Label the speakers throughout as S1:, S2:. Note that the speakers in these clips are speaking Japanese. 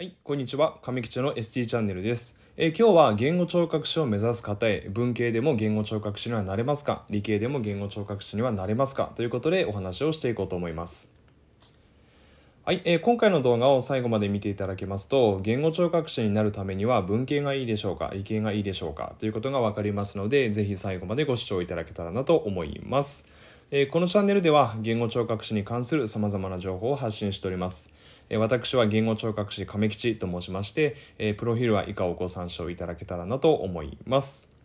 S1: はい、こんにちは。上吉の ST チャンネルです。えー今日は言語聴覚士を目指す方へ、文系でも言語聴覚士にはなれますか？理系でも言語聴覚士にはなれますか？ということでお話をしていこうと思います。はい、えー今回の動画を最後まで見ていただけますと、言語聴覚士になるためには文系がいいでしょうか？理系がいいでしょうか？ということがわかりますので、ぜひ最後までご視聴いただけたらなと思います。えーこのチャンネルでは言語聴覚士に関する様々な情報を発信しております。え私は言語聴覚士亀吉と申しまして、えプロフィールは以下をご参照いただけたらなと思います。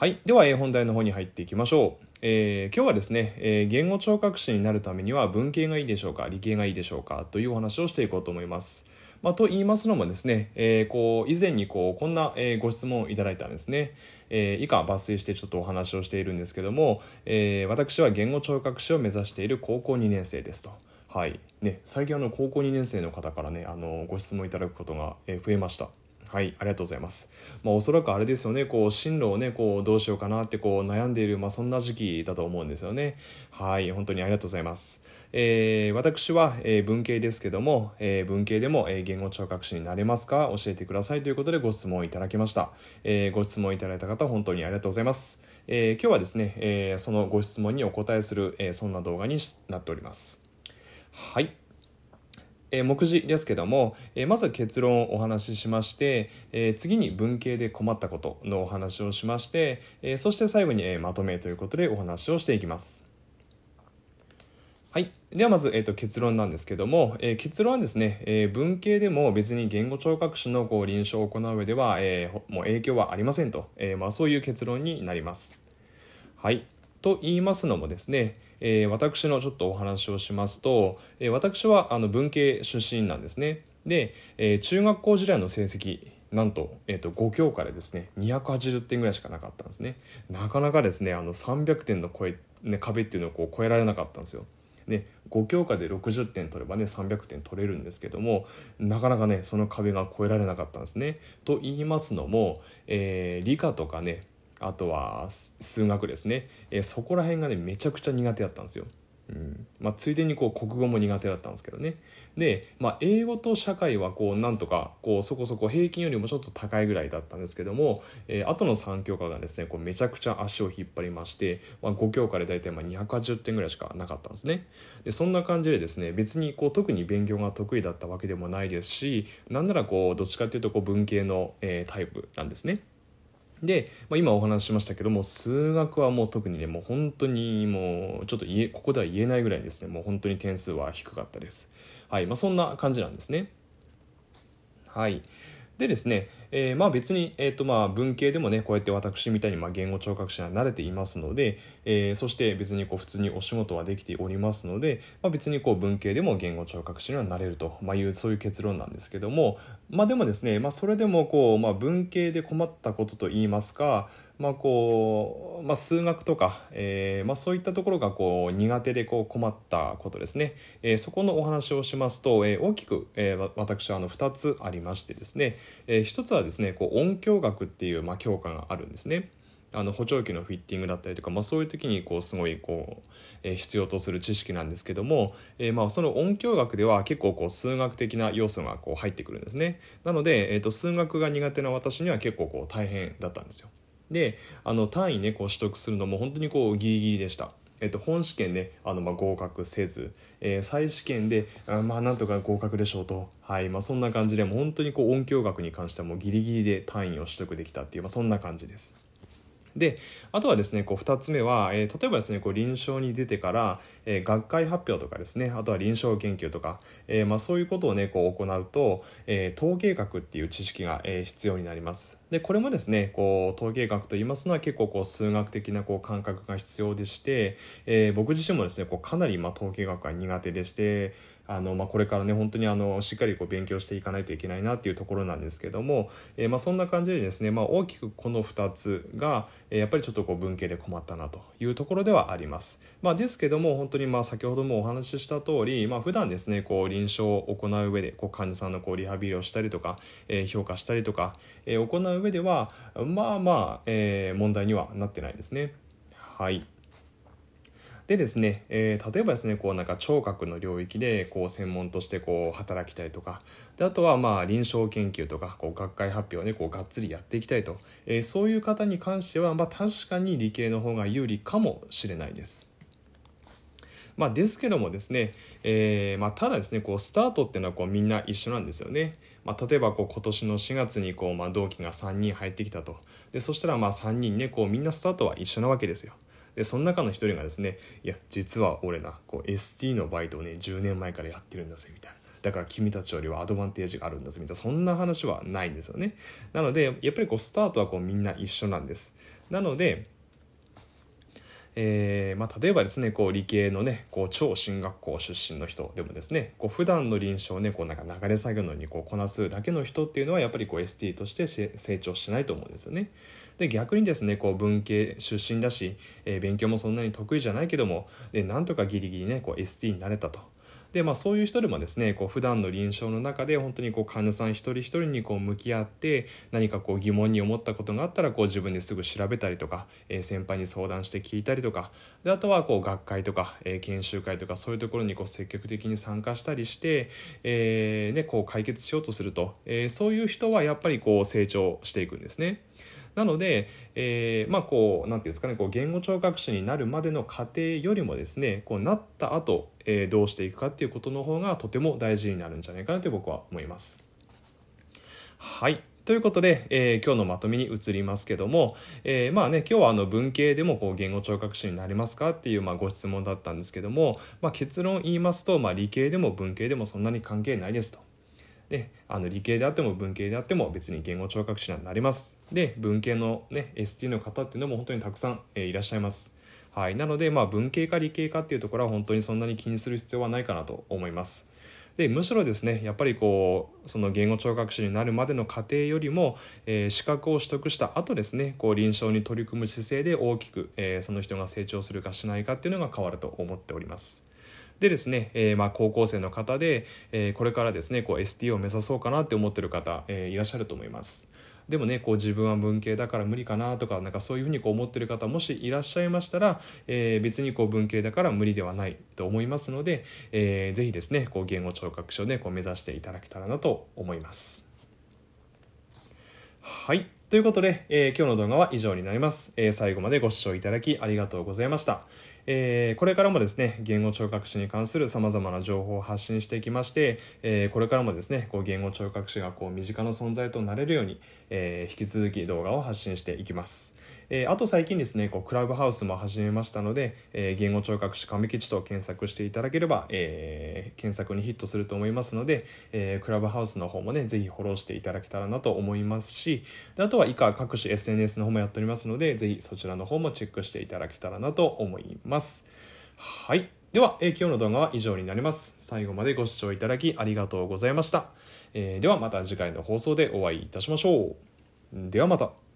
S1: はい。では、え本題の方に入っていきましょう。えー今日はですね、えー言語聴覚士になるためには文系がいいでしょうか理系がいいでしょうかというお話をしていこうと思います。まあ、と言いますのもですね、えーこう、以前にこう、こんな、えご質問をいただいたんですね。え以下抜粋してちょっとお話をしているんですけども、え私は言語聴覚士を目指している高校2年生ですと。はい。ね、最近あの、高校2年生の方からね、あの、ご質問いただくことが、増えました。はい、ありがとうございます。まあ、おそらくあれですよね、こう、進路をね、こう、どうしようかなって、こう、悩んでいる、まあ、そんな時期だと思うんですよね。はい、本当にありがとうございます。えー私は、えー文系ですけども、えー文系でも、えー言語聴覚士になれますか？教えてくださいということでご質問いただきました。えーご質問いただいた方、本当にありがとうございます。えー今日はですね、えーそのご質問にお答えする、えーそんな動画になっております。はい。えー目次ですけども、えーまず結論をお話ししまして、えー次に文系で困ったことのお話をしまして、えそして最後に、えまとめということでお話をしていきます。はい。ではまず、えー、と結論なんですけども、え結論はですね、え文系でも別に言語聴覚士のこう臨床を行う上では、えもう影響はありませんと、えまあ、そういう結論になります。はい。と言いますのもですね、えー私のちょっとお話をしますと、えー私はあの文系出身なんですね。で、えー中学校時代の成績、なんと、えー、と5教科でですね、280点ぐらいしかなかったんですね。なかなかですね、あの300点の超え、ね、壁っていうのをこう超えられなかったんですよ。ね、5教科で60点取ればね300点取れるんですけどもなかなかねその壁が越えられなかったんですね。と言いますのも、えー理科とかねあとは数学ですね、えーそこら辺がねめちゃくちゃ苦手だったんですよ。うんまあ、ついでにこう国語も苦手だったんですけどねで、まあ、英語と社会はこうなんとかこうそこそこ平均よりもちょっと高いぐらいだったんですけども、えー後の3教科がですねこうめちゃくちゃ足を引っ張りまして、まあ、5教科で大体まあ280点ぐらいしかなかったんですねでそんな感じでですね別にこう特に勉強が得意だったわけでもないですしなんならこうどっちかっていうとこう文系の、えータイプなんですね。で、まあ、今お話ししましたけども数学はもう特にねもう本当にもうちょっと言えここでは言えないぐらいですね。もう本当に点数は低かったです。はい。まあそんな感じなんですね。はい。でですね、えーまあ別に、えーとまあ、文系でもねこうやって私みたいにまあ言語聴覚士には慣れていますので、えーそして別にこう普通にお仕事はできておりますので、まあ、別にこう文系でも言語聴覚士にはなれると、まあ、いうそういう結論なんですけどもまあでもですね、まあ、それでもこう、まあ、文系で困ったことといいますかまあこうまあ、数学とか、えーまあ、そういったところがこう苦手でこう困ったことですね、えーそこのお話をしますと、えー大きく、えー私はあの2つありましてですね、え1つははですねこう音響学っていう、まあ、教科があるんですね。あの補聴器のフィッティングだったりとか、まあ、そういう時にこうすごいこう、えー必要とする知識なんですけども、えーまあその音響学では結構こう数学的な要素がこう入ってくるんですねなので、えー、と数学が苦手な私には結構こう大変だったんですよであの単位ねこう取得するのも本当にこうギリギリでした。えっと、本試験ねあの、まあ、合格せず、えー再試験であまあなんとか合格でしょうと、はいまあ、そんな感じでも本当にこう音響学に関してはもうギリギリで単位を取得できたっていう、まあ、そんな感じです。であとはですねこう2つ目は、えー例えばですねこう臨床に出てから、えー学会発表とかですねあとは臨床研究とか、えーまあ、そういうことをねこう行うと、え統計学っていう知識が、え必要になります。でこれもですねこう統計学と言いますのは結構こう数学的なこう感覚が必要でして、え僕自身もですねこうかなりま統計学が苦手でしてあの、まあ、これからね本当にあのしっかりこう勉強していかないといけないなっていうところなんですけども、えーまあ、そんな感じでですね、まあ、大きくこの2つが、えやっぱりちょっとこう文系で困ったなというところではあります、まあ、ですけども本当にまあ先ほどもお話しした通り、まあ、普段ですねこう臨床を行う上でこう患者さんのこうリハビリをしたりとか、えー評価したりとか、えー行う上ではまあまあ、えー問題にはなってないですね。はい。でですね、えー、例えばですね、こうなんか聴覚の領域でこう専門としてこう働きたいとか、であとはまあ臨床研究とかこう学会発表をね、こうがっつりやっていきたいと、えー、そういう方に関しては、まあ確かに理系の方が有利かもしれないです。まあ、ですけどもですね、えーまあ、ただですねこうスタートっていうのはこうみんな一緒なんですよね。まあ、例えばこう今年の4月にこう、まあ、同期が3人入ってきたとでそしたらまあ3人ねこうみんなスタートは一緒なわけですよ。でその中の一人がですねいや実は俺なこう ST のバイトをね10年前からやってるんだぜみたいな。だから君たちよりはアドバンテージがあるんだぜみたいな。そんな話はないんですよね。なのでやっぱりこうスタートはこうみんな一緒なんです。なのでえー、まあ、例えばですねこう理系のねこう超進学校出身の人でもですねこう普段の臨床をねこうなんか流れ作業のにこうこなすだけの人っていうのはやっぱりこう ST として成長しないと思うんですよね。で逆にですねこう文系出身だし、えー、勉強もそんなに得意じゃないけどもでなんとかギリギリねこう ST になれたと。でまあ、そういう人でもですねこう普段の臨床の中で本当にこう患者さん一人一人にこう向き合って何かこう疑問に思ったことがあったらこう自分ですぐ調べたりとか、えー、先輩に相談して聞いたりとかであとはこう学会とか、えー、研修会とかそういうところにこう積極的に参加したりして、えーね、こう解決しようとすると、えー、そういう人はやっぱりこう成長していくんですね。なので、えー、まあこう、なんていうんですかね、こう言語聴覚士になるまでの過程よりもですね、こうなった後、えー、どうしていくかっていうことの方がとても大事になるんじゃないかなと僕は思います。はい。ということで、えー、今日のまとめに移りますけども、えー、まあね、今日はあの文系でもこう言語聴覚士になりますかっていうまあご質問だったんですけども、まあ、結論言いますと、まあ、理系でも文系でもそんなに関係ないですと。であの理系であっても文系であっても別に言語聴覚士にはなります。で文系のね ST の方っていうのも本当にたくさん、いらっしゃいます。はい。なのでまあ文系か理系かっていうところは本当にそんなに気にする必要はないかなと思います。でむしろですねやっぱりこうその言語聴覚士になるまでの過程よりも、えー、資格を取得した後ですねこう臨床に取り組む姿勢で大きく、えー、その人が成長するかしないかっていうのが変わると思っております。でですね、えー、まあ高校生の方で、えー、これからですねこう ST を目指そうかなって思ってる方、えー、いらっしゃると思います。でもねこう自分は文系だから無理かなとかなんかそういうふうにこう思ってる方もしいらっしゃいましたら、えー、別にこう文系だから無理ではないと思いますので、えー、ぜひですねこう言語聴覚士をねこう目指していただけたらなと思います。はい。ということで、えー、今日の動画は以上になります、えー、最後までご視聴いただきありがとうございました。えー、これからもですね、言語聴覚士に関する様々な情報を発信していきまして、えー、これからもですね、こう言語聴覚士がこう身近な存在となれるように、えー、引き続き動画を発信していきます。えー、あと最近ですね、こうクラブハウスも始めましたので、えー、言語聴覚士亀吉と検索していただければ、えー、検索にヒットすると思いますので、えー、クラブハウスの方もね、ぜひフォローしていただけたらなと思いますし、であとは以下各種 SNS の方もやっておりますので、ぜひそちらの方もチェックしていただけたらなと思いますます。はい。では、えー、今日の動画は以上になります。最後までご視聴いただきありがとうございました。えー、ではまた次回の放送でお会いいたしましょう。ではまた。